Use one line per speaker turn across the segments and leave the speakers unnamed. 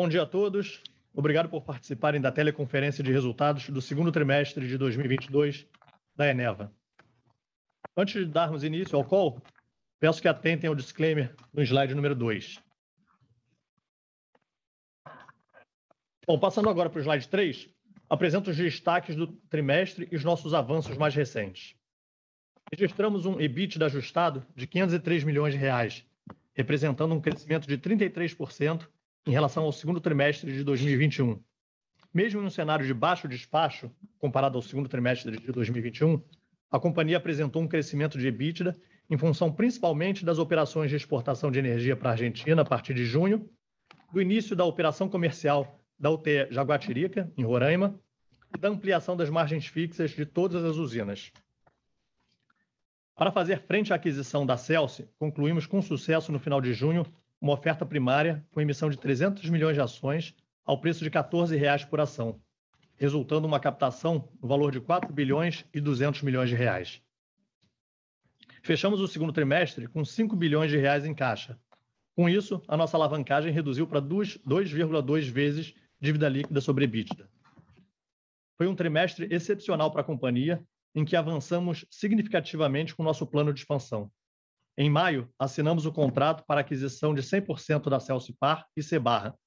Bom dia a todos. Obrigado por participarem da teleconferência de resultados do segundo trimestre de 2022 da Eneva. Antes de darmos início ao call, peço que atentem ao disclaimer no slide número 2. Bom, passando agora para o slide 3, apresento os destaques do trimestre e os nossos avanços mais recentes. Registramos um EBITDA ajustado de 503 milhões de reais, representando um crescimento de 33% em relação ao segundo trimestre de 2021. Mesmo em um cenário de baixo despacho, comparado ao segundo trimestre de 2021, a companhia apresentou um crescimento de EBITDA em função principalmente das operações de exportação de energia para a Argentina a partir de junho, do início da operação comercial da UTE Jaguatirica, em Roraima, e da ampliação das margens fixas de todas as usinas. Para fazer frente à aquisição da Celsi, concluímos com sucesso no final de junho uma oferta primária com emissão de 300 milhões de ações ao preço de R$ 14 por ação, resultando uma captação no valor de 4 bilhões e 200 milhões de reais. Fechamos o segundo trimestre com 5 bilhões de reais em caixa. Com isso, a nossa alavancagem reduziu para 2.2 vezes dívida líquida sobre EBITDA. Foi um trimestre excepcional para a companhia, em que avançamos significativamente com o nosso plano de expansão. Em maio, assinamos o contrato para a aquisição de 100% da Celcipar e Cebarra,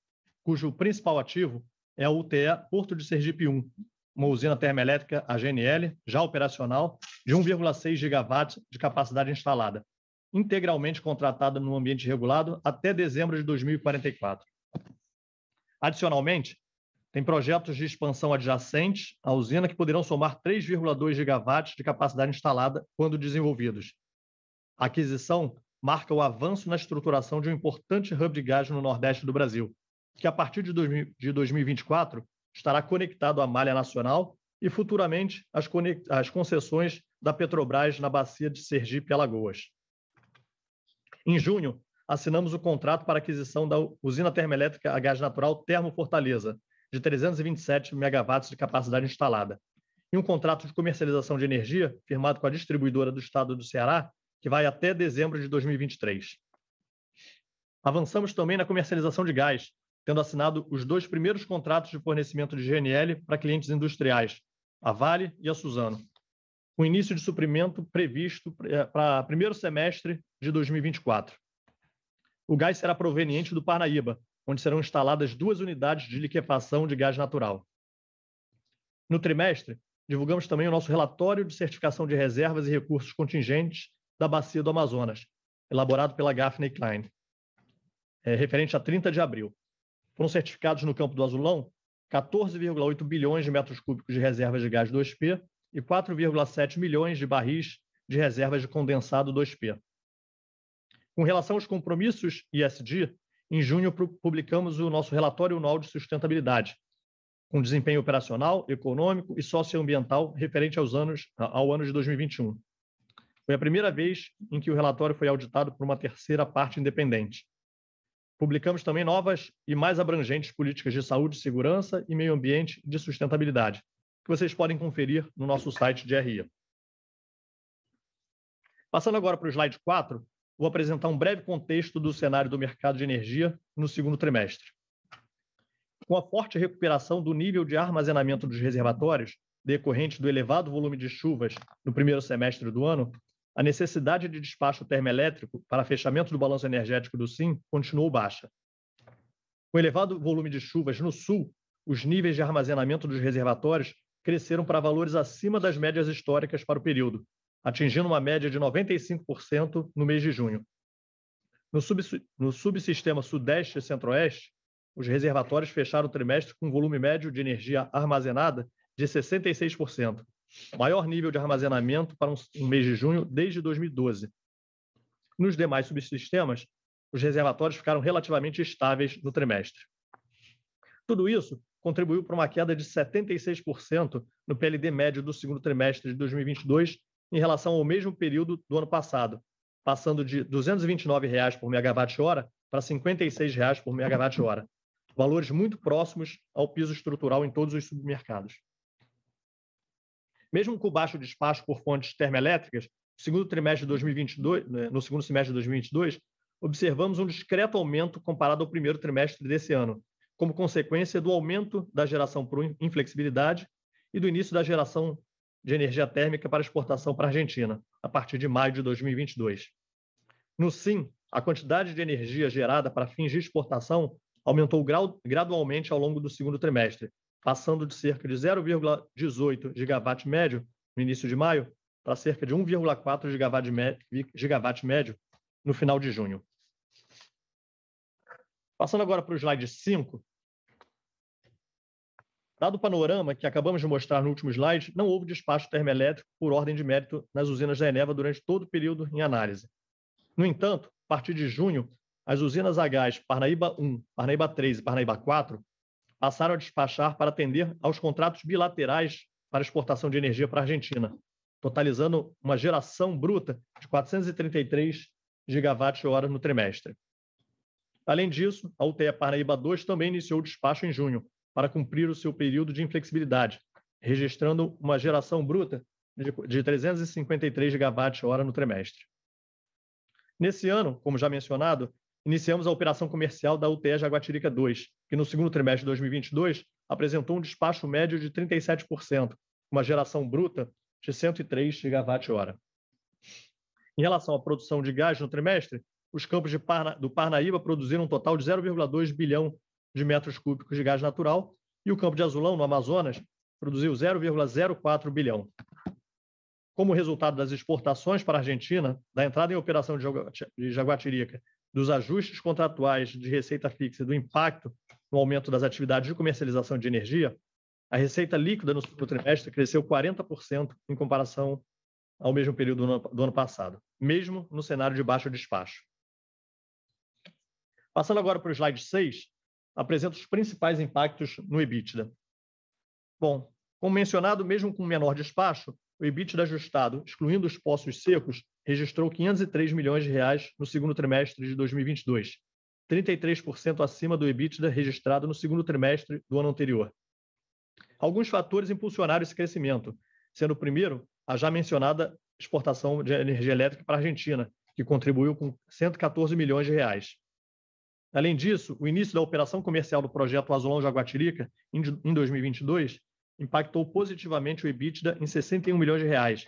cujo principal ativo é a UTE Porto de Sergipe 1, uma usina termoelétrica AGNL, já operacional, de 1,6 gigawatts de capacidade instalada, integralmente contratada no ambiente regulado até dezembro de 2044. Adicionalmente, tem projetos de expansão adjacentes à usina que poderão somar 3,2 gigawatts de capacidade instalada quando desenvolvidos, a aquisição marca o avanço na estruturação de um importante hub de gás no Nordeste do Brasil, que a partir de 2024 estará conectado à malha nacional e futuramente às, às concessões da Petrobras na bacia de Sergipe e Alagoas. Em junho, assinamos o contrato para aquisição da usina termoelétrica a gás natural Termo Fortaleza, de 327 megawatts de capacidade instalada, e um contrato de comercialização de energia firmado com a distribuidora do estado do Ceará que vai até dezembro de 2023. Avançamos também na comercialização de gás, tendo assinado os dois primeiros contratos de fornecimento de GNL para clientes industriais, a Vale e a Suzano, com início de suprimento previsto eh, para primeiro semestre de 2024. O gás será proveniente do Parnaíba, onde serão instaladas duas unidades de liquefação de gás natural. No trimestre, divulgamos também o nosso relatório de certificação de reservas e recursos contingentes da Bacia do Amazonas, elaborado pela Gaffney Klein, é, referente a 30 de abril. Foram certificados no campo do Azulão 14,8 bilhões de metros cúbicos de reservas de gás 2P e 4,7 milhões de barris de reservas de condensado 2P. Com relação aos compromissos ISD, em junho publicamos o nosso relatório anual de sustentabilidade, com desempenho operacional, econômico e socioambiental referente aos anos, ao ano de 2021. Foi a primeira vez em que o relatório foi auditado por uma terceira parte independente. Publicamos também novas e mais abrangentes políticas de saúde, segurança e meio ambiente de sustentabilidade, que vocês podem conferir no nosso site de RI. Passando agora para o slide 4, vou apresentar um breve contexto do cenário do mercado de energia no segundo trimestre. Com a forte recuperação do nível de armazenamento dos reservatórios, decorrente do elevado volume de chuvas no primeiro semestre do ano, a necessidade de despacho termoelétrico para fechamento do balanço energético do SIM continuou baixa. Com elevado volume de chuvas no sul, os níveis de armazenamento dos reservatórios cresceram para valores acima das médias históricas para o período, atingindo uma média de 95% no mês de junho. No, sub, no subsistema Sudeste e Centro-Oeste, os reservatórios fecharam o trimestre com um volume médio de energia armazenada de 66%, maior nível de armazenamento para um, mês de junho desde 2012. Nos demais subsistemas, os reservatórios ficaram relativamente estáveis no trimestre. Tudo isso contribuiu para uma queda de 76% no PLD médio do segundo trimestre de 2022 em relação ao mesmo período do ano passado, passando de 229 reais por megawatt-hora para 56 reais por megawatt-hora, valores muito próximos ao piso estrutural em todos os submercados. Mesmo com o baixo despacho por fontes termoelétricas, no segundo trimestre de 2022, né, no segundo semestre de 2022, observamos um discreto aumento comparado ao primeiro trimestre desse ano, como consequência do aumento da geração por inflexibilidade e do início da geração de energia térmica para exportação para a Argentina, a partir de maio de 2022. No SIM, a quantidade de energia gerada para fins de exportação aumentou gradualmente ao longo do segundo trimestre, passando de cerca de 0,18 gigawatt médio no início de maio para cerca de 1,4 gigawatt, gigawatt médio no final de junho. Passando agora para o slide 5. Dado o panorama que acabamos de mostrar no último slide, não houve despacho termoelétrico por ordem de mérito nas usinas da Eneva durante todo o período em análise. No entanto, a partir de junho, as usinas a gás Parnaíba 1, Parnaíba 3 e Parnaíba 4 passaram a despachar para atender aos contratos bilaterais para exportação de energia para a Argentina, totalizando uma geração bruta de 433 gigawatt-hora no trimestre. Além disso, a UTE Parnaíba 2 também iniciou o despacho em junho, para cumprir o seu período de inflexibilidade, registrando uma geração bruta de 353 gigawatt-hora no trimestre. Nesse ano, como já mencionado, iniciamos a operação comercial da UTE Jaguatirica 2, que no segundo trimestre de 2022 apresentou um despacho médio de 37%, uma geração bruta de 103 gigawatt-hora. Em relação à produção de gás no trimestre, os campos Parna, do Parnaíba produziram um total de 0,2 bilhão de metros cúbicos de gás natural e o campo de Azulão, no Amazonas, produziu 0,04 bilhão. Como resultado das exportações para a Argentina, da entrada em operação de Jaguatirica dos ajustes contratuais de receita fixa e do impacto no aumento das atividades de comercialização de energia, a receita líquida no trimestre cresceu 40% em comparação ao mesmo período do ano, do ano passado, mesmo no cenário de baixo despacho. Passando agora para o slide 6, apresenta os principais impactos no EBITDA. Bom, como mencionado, mesmo com menor despacho, o EBITDA ajustado, excluindo os poços secos, registrou 503 milhões de reais no segundo trimestre de 2022, 33% acima do EBITDA registrado no segundo trimestre do ano anterior. Alguns fatores impulsionaram esse crescimento, sendo o primeiro a já mencionada exportação de energia elétrica para a Argentina, que contribuiu com 114 milhões de reais. Além disso, o início da operação comercial do projeto Azulão Jaguatirica, em 2022, impactou positivamente o EBITDA em 61 milhões de reais,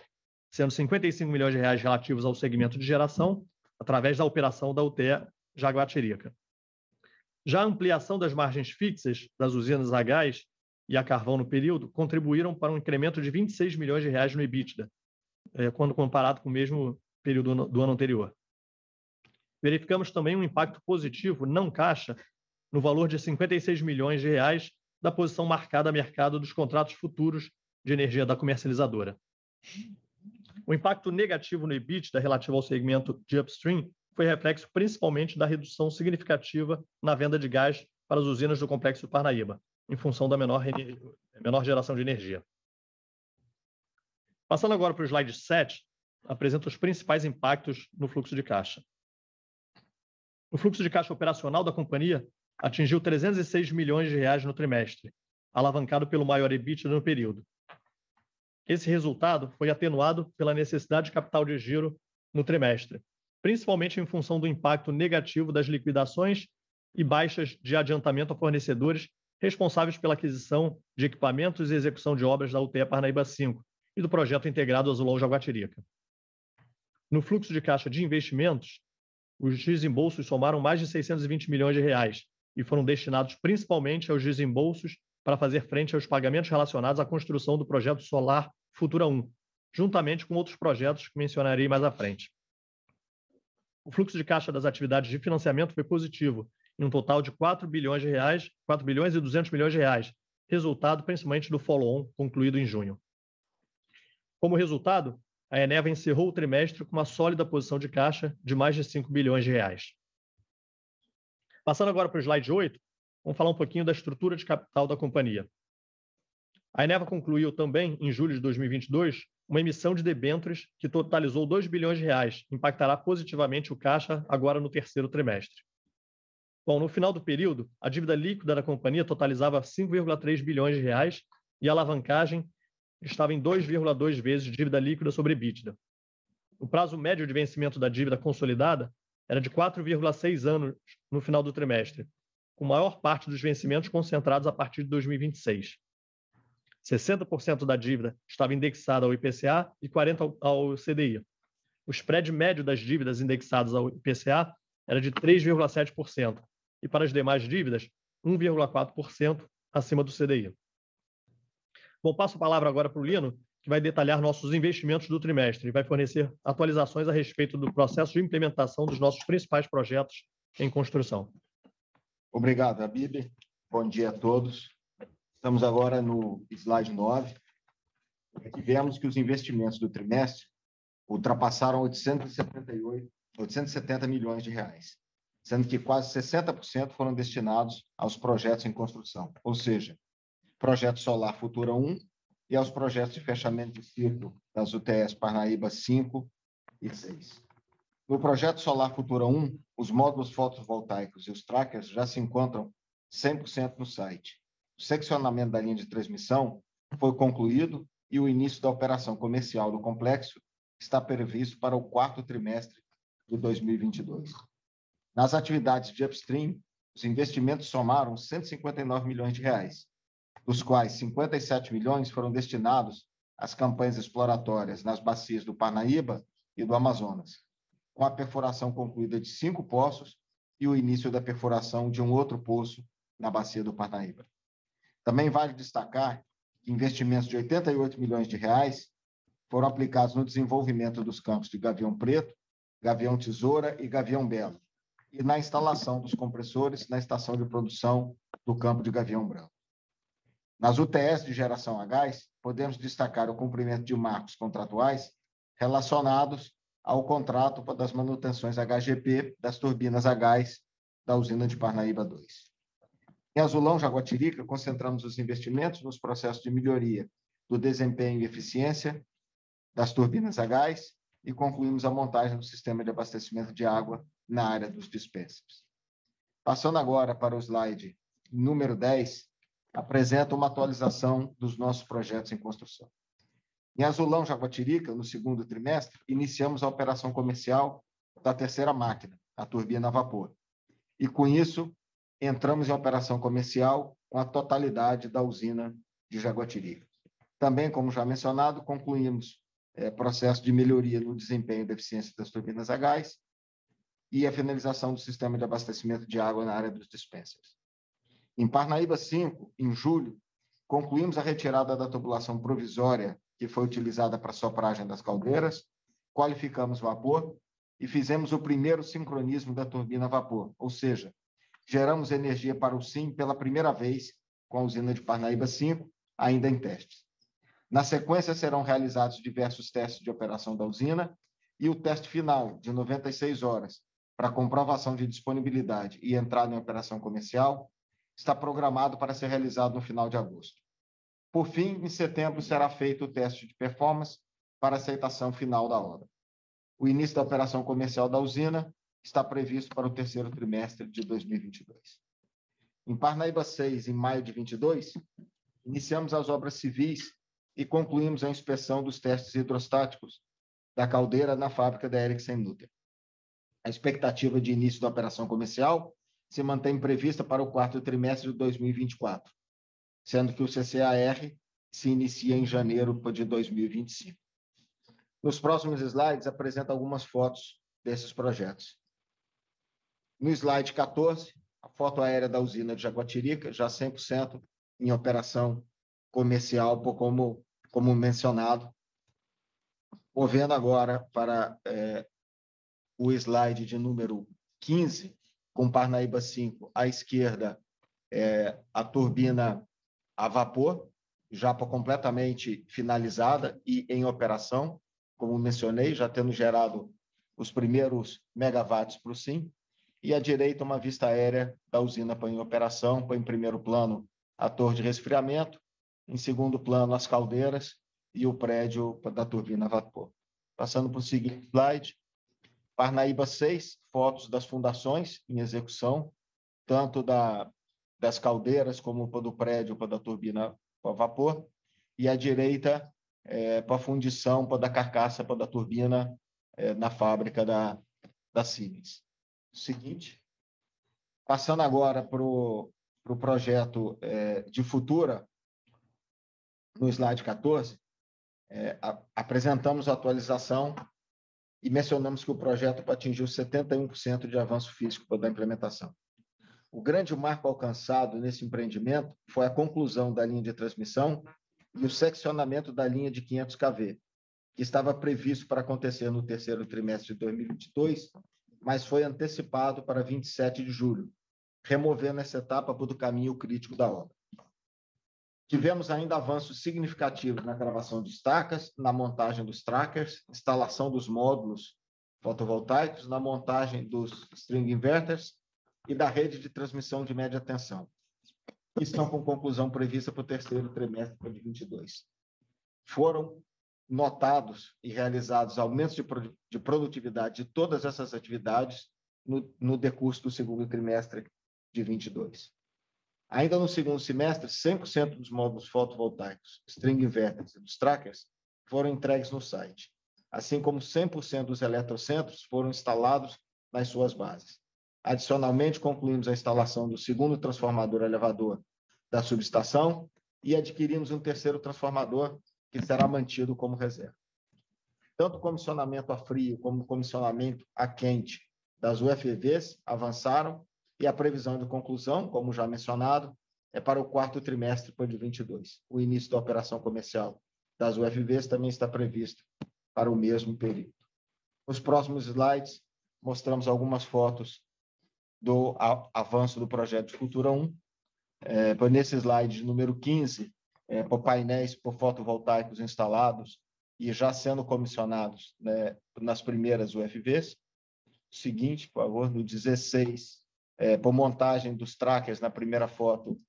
sendo 55 milhões de reais relativos ao segmento de geração, através da operação da UTE Jaguatirica. Já a ampliação das margens fixas das usinas a gás e a carvão no período contribuíram para um incremento de 26 milhões de reais no EBITDA, eh, quando comparado com o mesmo período do ano anterior. Verificamos também um impacto positivo não caixa no valor de 56 milhões de reais da posição marcada a mercado dos contratos futuros de energia da comercializadora. O impacto negativo no EBITDA relativo ao segmento de upstream foi reflexo principalmente da redução significativa na venda de gás para as usinas do complexo Parnaíba, em função da menor, menor geração de energia. Passando agora para o slide 7, apresenta os principais impactos no fluxo de caixa. O fluxo de caixa operacional da companhia atingiu 306 milhões de reais no trimestre, alavancado pelo maior EBITDA no período. Esse resultado foi atenuado pela necessidade de capital de giro no trimestre, principalmente em função do impacto negativo das liquidações e baixas de adiantamento a fornecedores responsáveis pela aquisição de equipamentos e execução de obras da UTE Parnaíba 5 e do projeto integrado Azulão Jaguatirica. No fluxo de caixa de investimentos, os desembolsos somaram mais de 620 milhões de reais e foram destinados principalmente aos desembolsos para fazer frente aos pagamentos relacionados à construção do projeto solar Futura 1, juntamente com outros projetos que mencionarei mais à frente. O fluxo de caixa das atividades de financiamento foi positivo, em um total de 4 bilhões de reais, 4 bilhões e 200 milhões de reais, resultado principalmente do follow-on concluído em junho. Como resultado, a Eneva encerrou o trimestre com uma sólida posição de caixa de mais de 5 bilhões de reais. Passando agora para o slide 8, vamos falar um pouquinho da estrutura de capital da companhia. A Eneva concluiu também, em julho de 2022, uma emissão de debêntures que totalizou 2 bilhões de reais, impactará positivamente o caixa agora no terceiro trimestre. Bom, no final do período, a dívida líquida da companhia totalizava 5,3 bilhões de reais e a alavancagem estava em 2,2 vezes dívida líquida sobre EBITDA. O prazo médio de vencimento da dívida consolidada era de 4,6 anos no final do trimestre, com maior parte dos vencimentos concentrados a partir de 2026. 60% da dívida estava indexada ao IPCA e 40% ao CDI. O spread médio das dívidas indexadas ao IPCA era de 3,7%, e para as demais dívidas, 1,4% acima do CDI. Bom, passo a palavra agora para o Lino, que vai detalhar nossos investimentos do trimestre e vai fornecer atualizações a respeito do processo de implementação dos nossos principais projetos em construção.
Obrigado, Abib. Bom dia a todos. Estamos agora no slide 9. Aqui vemos que os investimentos do trimestre ultrapassaram 878, 870 milhões de reais, sendo que quase 60% foram destinados aos projetos em construção, ou seja, projeto Solar Futura 1 e aos projetos de fechamento de ciclo das UTS Parnaíba 5 e 6. No projeto Solar Futura 1, os módulos fotovoltaicos e os trackers já se encontram 100% no site. O seccionamento da linha de transmissão foi concluído e o início da operação comercial do complexo está previsto para o quarto trimestre de 2022. Nas atividades de upstream, os investimentos somaram 159 milhões de reais, dos quais 57 milhões foram destinados às campanhas exploratórias nas bacias do Parnaíba e do Amazonas, com a perfuração concluída de cinco poços e o início da perfuração de um outro poço na bacia do Parnaíba. Também vale destacar que investimentos de 88 milhões de reais foram aplicados no desenvolvimento dos campos de Gavião Preto, Gavião Tesoura e Gavião Belo, e na instalação dos compressores na estação de produção do campo de Gavião Branco. Nas UTS de geração a gás, podemos destacar o cumprimento de marcos contratuais relacionados ao contrato das manutenções HGP das turbinas a gás da usina de Parnaíba 2. Em Azulão, Jaguatirica, concentramos os investimentos nos processos de melhoria do desempenho e eficiência das turbinas a gás e concluímos a montagem do sistema de abastecimento de água na área dos dispensers. Passando agora para o slide número 10, apresenta uma atualização dos nossos projetos em construção. Em Azulão, Jaguatirica, no segundo trimestre, iniciamos a operação comercial da terceira máquina, a turbina a vapor. E, com isso, entramos em operação comercial com a totalidade da usina de Jaguatirica. Também, como já mencionado, concluímos é, processo de melhoria no desempenho da eficiência das turbinas a gás e a finalização do sistema de abastecimento de água na área dos dispensers. Em Parnaíba 5, em julho, concluímos a retirada da tubulação provisória que foi utilizada para sopragem das caldeiras, qualificamos vapor e fizemos o primeiro sincronismo da turbina a vapor, ou seja, geramos energia para o SIM pela primeira vez com a usina de Parnaíba 5, ainda em testes. Na sequência, serão realizados diversos testes de operação da usina e o teste final, de 96 horas, para comprovação de disponibilidade e entrada em operação comercial, está programado para ser realizado no final de agosto. Por fim, em setembro será feito o teste de performance para aceitação final da obra. O início da operação comercial da usina está previsto para o terceiro trimestre de 2022. Em Parnaíba 6, em maio de 22, iniciamos as obras civis e concluímos a inspeção dos testes hidrostáticos da caldeira na fábrica da Ericsson Nutter. A expectativa de início da operação comercial se mantém prevista para o quarto trimestre de 2024, sendo que o CCAR se inicia em janeiro de 2025. Nos próximos slides, apresenta algumas fotos desses projetos. No slide 14, a foto aérea da usina de Jaguatirica, já 100% em operação comercial, como, como mencionado. Movendo agora para é, o slide de número 15, com Parnaíba 5 à esquerda, é, a turbina a vapor, já completamente finalizada e em operação, como mencionei, já tendo gerado os primeiros megawatts para o SIM, e à direita uma vista aérea da usina põe em operação, põe em primeiro plano a torre de resfriamento, em segundo plano as caldeiras e o prédio da turbina a vapor. Passando para o seguinte slide, Parnaíba 6, fotos das fundações em execução, tanto da, das caldeiras como do prédio para da turbina a vapor, e à direita é, para fundição para da carcaça para da turbina é, na fábrica da, da Siemens. Seguinte. Passando agora para o pro projeto é, de Futura, no slide 14, é, a, apresentamos a atualização e mencionamos que o projeto atingiu 71% de avanço físico da implementação. O grande marco alcançado nesse empreendimento foi a conclusão da linha de transmissão e o seccionamento da linha de 500 kV, que estava previsto para acontecer no terceiro trimestre de 2022, mas foi antecipado para 27 de julho, removendo essa etapa do caminho crítico da obra. Tivemos ainda avanços significativos na gravação de estacas, na montagem dos trackers, instalação dos módulos fotovoltaicos, na montagem dos string inverters e da rede de transmissão de média tensão, que estão com conclusão prevista para o terceiro trimestre de 2022. Foram notados e realizados aumentos de produtividade de todas essas atividades no, no decurso do segundo trimestre de 22. Ainda no segundo semestre, 100% dos módulos fotovoltaicos, string inverters e dos trackers foram entregues no site, assim como 100% dos eletrocentros foram instalados nas suas bases. Adicionalmente, concluímos a instalação do segundo transformador elevador da subestação e adquirimos um terceiro transformador que será mantido como reserva. Tanto o comissionamento a frio como o comissionamento a quente das UFVs avançaram e a previsão de conclusão, como já mencionado, é para o quarto trimestre de 2022. O início da operação comercial das UFVs também está previsto para o mesmo período. Nos próximos slides, mostramos algumas fotos do avanço do projeto de Cultura 1. É, nesse slide número 15, é, por painéis por fotovoltaicos instalados e já sendo comissionados né, nas primeiras UFVs. Seguinte, por favor, no 16, é, por montagem dos trackers na primeira foto,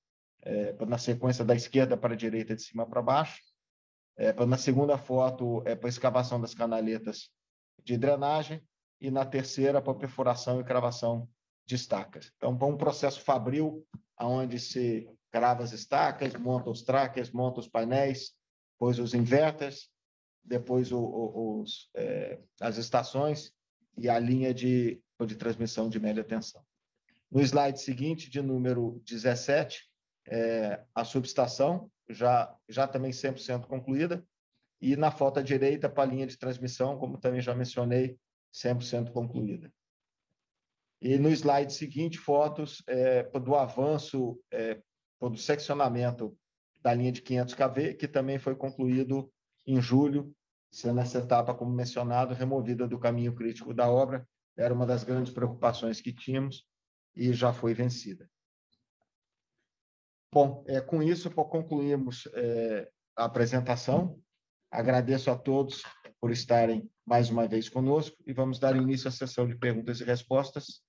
é, na sequência da esquerda para a direita, de cima para baixo. É, na segunda foto, é para escavação das canaletas de drenagem. E na terceira, para perfuração e cravação estacas. Então, para um processo fabril, onde se crava as estacas, monta os trackers, monta os painéis, depois os inverters, depois o, o, os, é, as estações e a linha de, de transmissão de média tensão. No slide seguinte, de número 17, é, a subestação, já, já também 100% concluída, e na foto à direita, para a linha de transmissão, como também já mencionei, 100% concluída. E no slide seguinte, fotos é, do avanço, é, do seccionamento da linha de 500 kV, que também foi concluído em julho, sendo essa etapa, como mencionado, removida do caminho crítico da obra. Era uma das grandes preocupações que tínhamos, e já foi vencida. Bom, é, com isso concluímos é, a apresentação. Agradeço a todos por estarem mais uma vez conosco e vamos dar início à sessão de perguntas e respostas.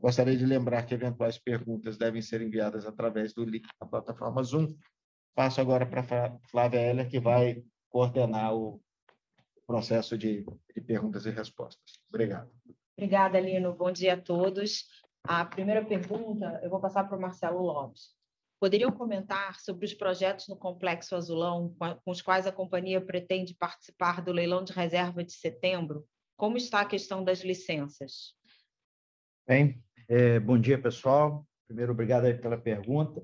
Gostaria de lembrar que eventuais perguntas devem ser enviadas através do link da plataforma Zoom. Passo agora para a Flávia Heller, que vai coordenar o processo de, de perguntas e respostas. Obrigado.
Obrigada, Lino. Bom dia a todos. A primeira pergunta eu vou passar para o Marcelo Lopes. Poderiam comentar sobre os projetos no Complexo Azulão com os quais a companhia pretende participar do leilão de reserva de setembro? Como está a questão das licenças?
Bem, é, bom dia, pessoal. Primeiro, obrigado pela pergunta.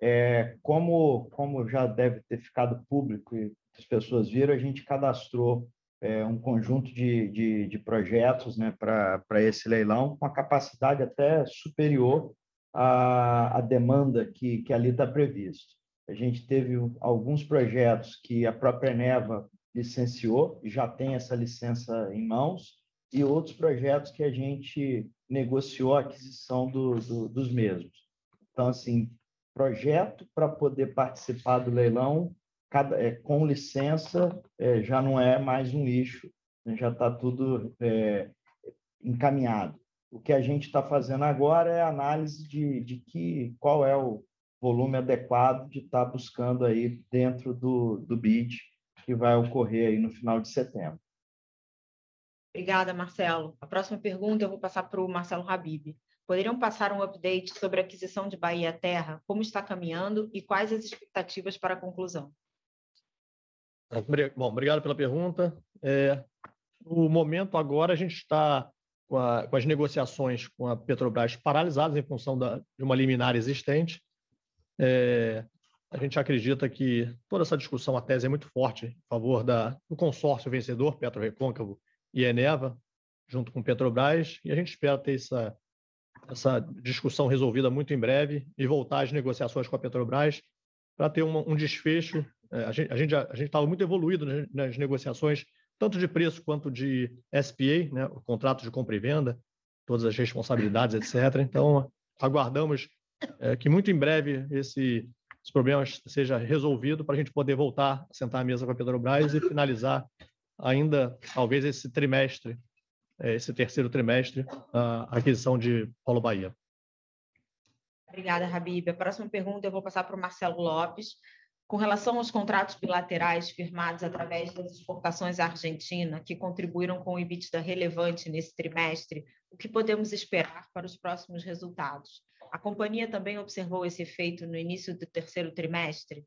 É, como, como já deve ter ficado público e as pessoas viram, a gente cadastrou é, um conjunto de, de, de projetos né, para esse leilão, com a capacidade até superior à, à demanda que, que ali está previsto. A gente teve alguns projetos que a própria Eneva licenciou, já tem essa licença em mãos, e outros projetos que a gente negociou a aquisição do, do, dos mesmos. Então, assim, projeto para poder participar do leilão cada, é, com licença, é, já não é mais um lixo, né, já está tudo é, encaminhado. O que a gente está fazendo agora é análise de, de que, qual é o volume adequado de estar tá buscando aí dentro do, do BID que vai ocorrer aí no final de setembro.
Obrigada, Marcelo. A próxima pergunta eu vou passar para o Marcelo Habib. Poderiam passar um update sobre a aquisição de Bahia Terra, como está caminhando e quais as expectativas para a conclusão?
Bom, obrigado pela pergunta. É, momento agora, a gente está com, a, com as negociações com a Petrobras paralisadas em função da, de uma liminar existente. É, a gente acredita que toda essa discussão, a tese é muito forte em favor da, do consórcio vencedor, Petro Recôncavo e Eneva, junto com Petrobras, e a gente espera ter essa, essa discussão resolvida muito em breve e voltar às negociações com a Petrobras para ter uma, um desfecho. É, a gente a gente estava muito evoluído nas, negociações, tanto de preço quanto de SPA, né, o contrato de compra e venda, todas as responsabilidades, etc. Então, aguardamos é, que muito em breve esse os problemas seja resolvido para a gente poder voltar a sentar à mesa com a Petrobras e finalizar ainda, talvez, esse trimestre, é, esse terceiro trimestre, a aquisição de Polo Bahia.
Obrigada, Habib. A próxima pergunta eu vou passar para o Marcelo Lopes. Com relação aos contratos bilaterais firmados através das exportações à Argentina, que contribuíram com o EBITDA relevante nesse trimestre, o que podemos esperar para os próximos resultados? A companhia também observou esse efeito no início do terceiro trimestre?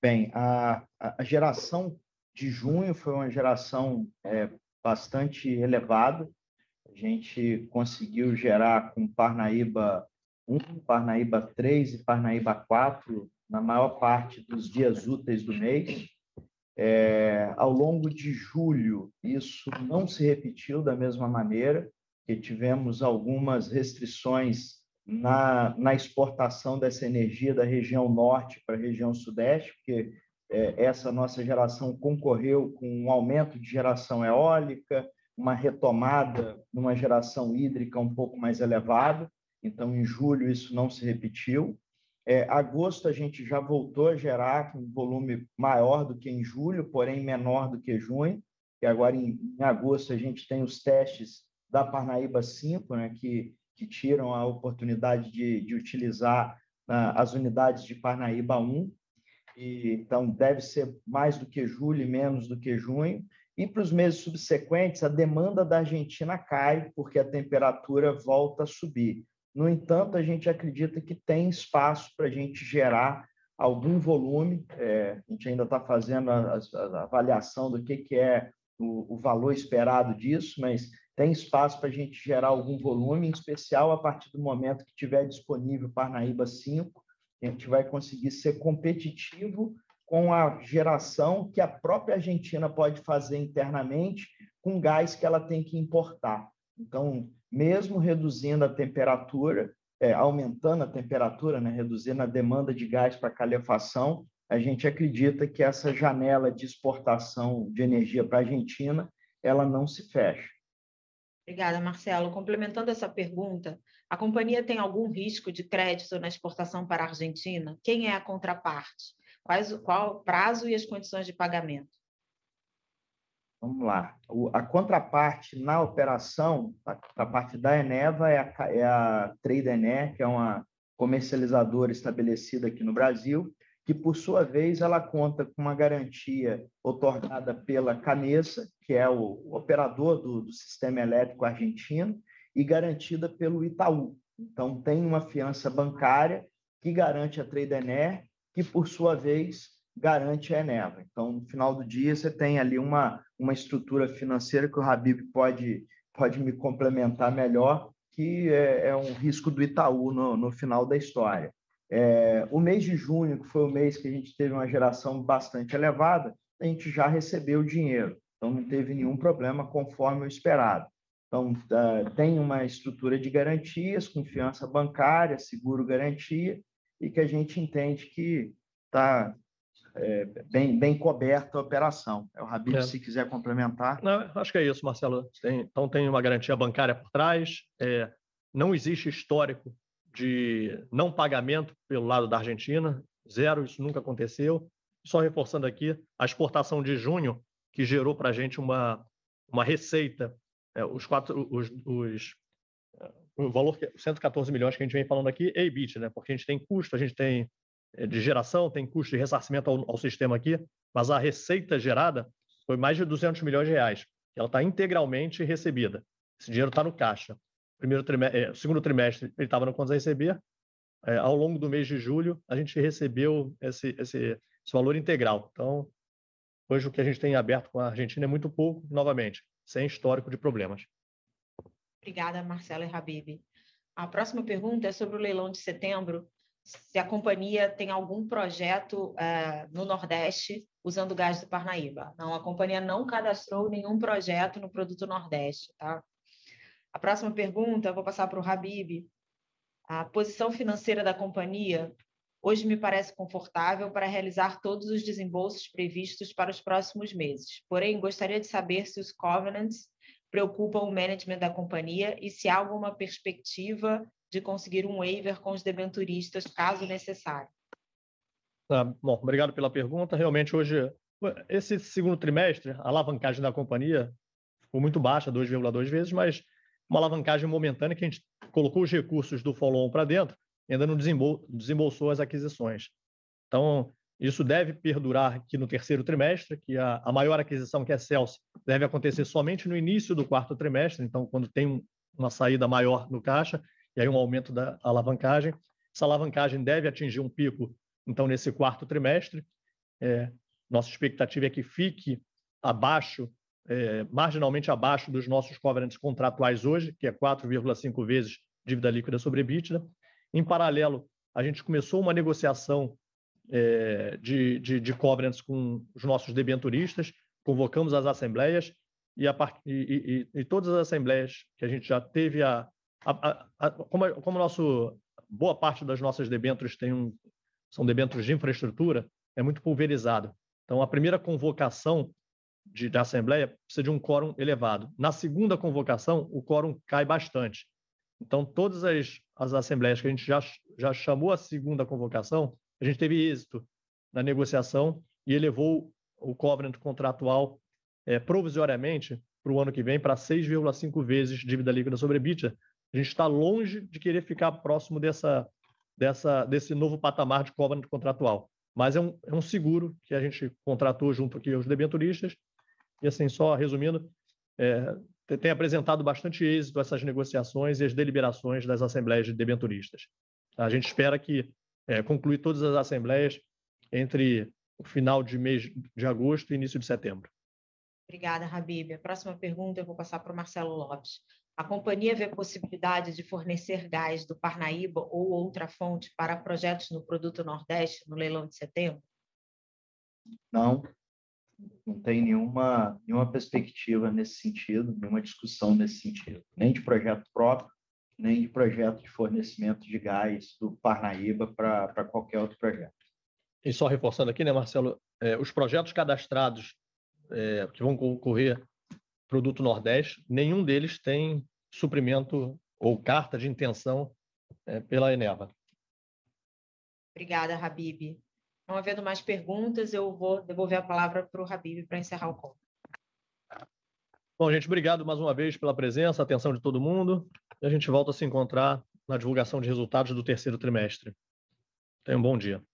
Bem, a, a geração de junho foi uma geração é, bastante elevada. A gente conseguiu gerar com Parnaíba 1, Parnaíba 3 e Parnaíba 4 na maior parte dos dias úteis do mês. É, ao longo de julho, isso não se repetiu da mesma maneira que tivemos algumas restrições na, na exportação dessa energia da região norte para a região sudeste, porque essa nossa geração concorreu com um aumento de geração eólica, uma retomada numa geração hídrica um pouco mais elevada. Então, em julho, isso não se repetiu. É, agosto, a gente já voltou a gerar um volume maior do que em julho, porém menor do que junho. E agora, em, em agosto, a gente tem os testes da Parnaíba 5, né, que, que tiram a oportunidade de, de utilizar uh, as unidades de Parnaíba 1. E, então, deve ser mais do que julho e menos do que junho. E para os meses subsequentes, a demanda da Argentina cai, porque a temperatura volta a subir. No entanto, a gente acredita que tem espaço para a gente gerar algum volume. É, a gente ainda está fazendo a, a, avaliação do que, que é o, o valor esperado disso, mas tem espaço para a gente gerar algum volume, em especial a partir do momento que tiver disponível Parnaíba 5, a gente vai conseguir ser competitivo com a geração que a própria Argentina pode fazer internamente com gás que ela tem que importar. Então, mesmo reduzindo a temperatura, é, aumentando a temperatura, né, reduzindo a demanda de gás para calefação, a gente acredita que essa janela de exportação de energia para a Argentina ela não se fecha.
Obrigada, Marcelo. Complementando essa pergunta, a companhia tem algum risco de crédito na exportação para a Argentina? Quem é a contraparte? Quais, qual o prazo e as condições de pagamento?
Vamos lá. a contraparte na operação, a, parte da Eneva é a, é a Trade que é uma comercializadora estabelecida aqui no Brasil, que, por sua vez, ela conta com uma garantia otorgada pela Canessa, que é o operador do, do sistema elétrico argentino, e garantida pelo Itaú. Então, tem uma fiança bancária que garante a Tradener, que, por sua vez, garante a Eneva. Então, no final do dia, você tem ali uma, uma estrutura financeira que o Habib pode, pode me complementar melhor, que é, é um risco do Itaú no, no final da história. É, o mês de junho, que foi o mês que a gente teve uma geração bastante elevada, a gente já recebeu o dinheiro, então não teve nenhum problema conforme o esperado. Então, uh, tem uma estrutura de garantias, confiança bancária, seguro-garantia, e que a gente entende que está é, bem, bem coberta a operação. É o Rabino, é. se quiser complementar.
Não, acho que é isso, Marcelo. Tem, então, tem uma garantia bancária por trás, é, não existe histórico de não pagamento pelo lado da Argentina, zero, isso nunca aconteceu. Só reforçando aqui, a exportação de junho, que gerou para a gente uma, uma receita, é, os quatro, os, os, o valor, 114 milhões que a gente vem falando aqui, é EBIT, né? porque a gente tem custo, a gente tem é, de geração, tem custo de ressarcimento ao, ao sistema aqui, mas a receita gerada foi mais de 200 milhões de reais. Ela está integralmente recebida. Esse dinheiro está no caixa primeiro trimestre, é, segundo trimestre ele estava no contas a receber. É, ao longo do mês de julho, a gente recebeu esse, esse, esse valor integral. Então, Hoje, o que a gente tem aberto com a Argentina é muito pouco, novamente, sem histórico de problemas.
Obrigada, Marcelo e Habib. A próxima pergunta é sobre o leilão de setembro. Se a companhia tem algum projeto uh, no Nordeste usando gás do Parnaíba. Não, a companhia não cadastrou nenhum projeto no produto Nordeste. Tá? A próxima pergunta, vou passar para o Habib. A posição financeira da companhia hoje me parece confortável para realizar todos os desembolsos previstos para os próximos meses. Porém, gostaria de saber se os covenants preocupam o management da companhia e se há alguma perspectiva de conseguir um waiver com os debenturistas, caso necessário.
Ah, bom, obrigado pela pergunta. Realmente, hoje, esse segundo trimestre, a alavancagem da companhia ficou muito baixa, 2,2 vezes, mas uma alavancagem momentânea que a gente colocou os recursos do follow-on para dentro e ainda não desembol desembolsou as aquisições. Então, isso deve perdurar aqui no terceiro trimestre, que a, a maior aquisição, que é Celsius, deve acontecer somente no início do quarto trimestre, então, quando tem um, uma saída maior no caixa, e aí um aumento da alavancagem. Essa alavancagem deve atingir um pico, então, nesse quarto trimestre. É, nossa expectativa é que fique abaixo, é, marginalmente abaixo dos nossos covenants contratuais hoje, que é 4,5 vezes dívida líquida sobre EBITDA. Em paralelo, a gente começou uma negociação é, de, de, de covenants com os nossos debenturistas, convocamos as assembleias e, a, e, e, e, todas as assembleias que a gente já teve a, a, a como, como nosso boa parte das nossas debêntures tem um, são debêntures de infraestrutura, é muito pulverizado. Então, a primeira convocação de, de assembleia precisa de um quórum elevado. Na segunda convocação, o quórum cai bastante. Então, todas as, as assembleias que a gente já, já chamou a segunda convocação, a gente teve êxito na negociação e elevou o covenant contratual é, provisoriamente para o ano que vem para 6,5 vezes dívida líquida sobre EBITDA. A gente está longe de querer ficar próximo dessa, dessa, desse novo patamar de covenant contratual. Mas é um, é um seguro que a gente contratou junto aqui aos debenturistas. E assim, só resumindo, é, tem apresentado bastante êxito essas negociações e as deliberações das assembleias de debenturistas. A gente espera que é, concluir todas as assembleias entre o final de mês de agosto e início de setembro.
Obrigada, Habib. A próxima pergunta eu vou passar para o Marcelo Lopes. A companhia vê possibilidade de fornecer gás do Parnaíba ou outra fonte para projetos no Produto Nordeste no leilão de setembro?
Não, não tem nenhuma, nenhuma perspectiva nesse sentido, nenhuma discussão nesse sentido, nem de projeto próprio, nem de projeto de fornecimento de gás do Parnaíba para qualquer outro projeto.
E só reforçando aqui, né, Marcelo, é, os projetos cadastrados é, que vão concorrer produto Nordeste, nenhum deles tem suprimento ou carta de intenção é, pela Eneva.
Obrigada, Habib. Não havendo mais perguntas, eu vou devolver a palavra para o Habib para encerrar o call.
Bom, gente, obrigado mais uma vez pela presença, atenção de todo mundo e a gente volta a se encontrar na divulgação de resultados do terceiro trimestre. Tenha um bom dia.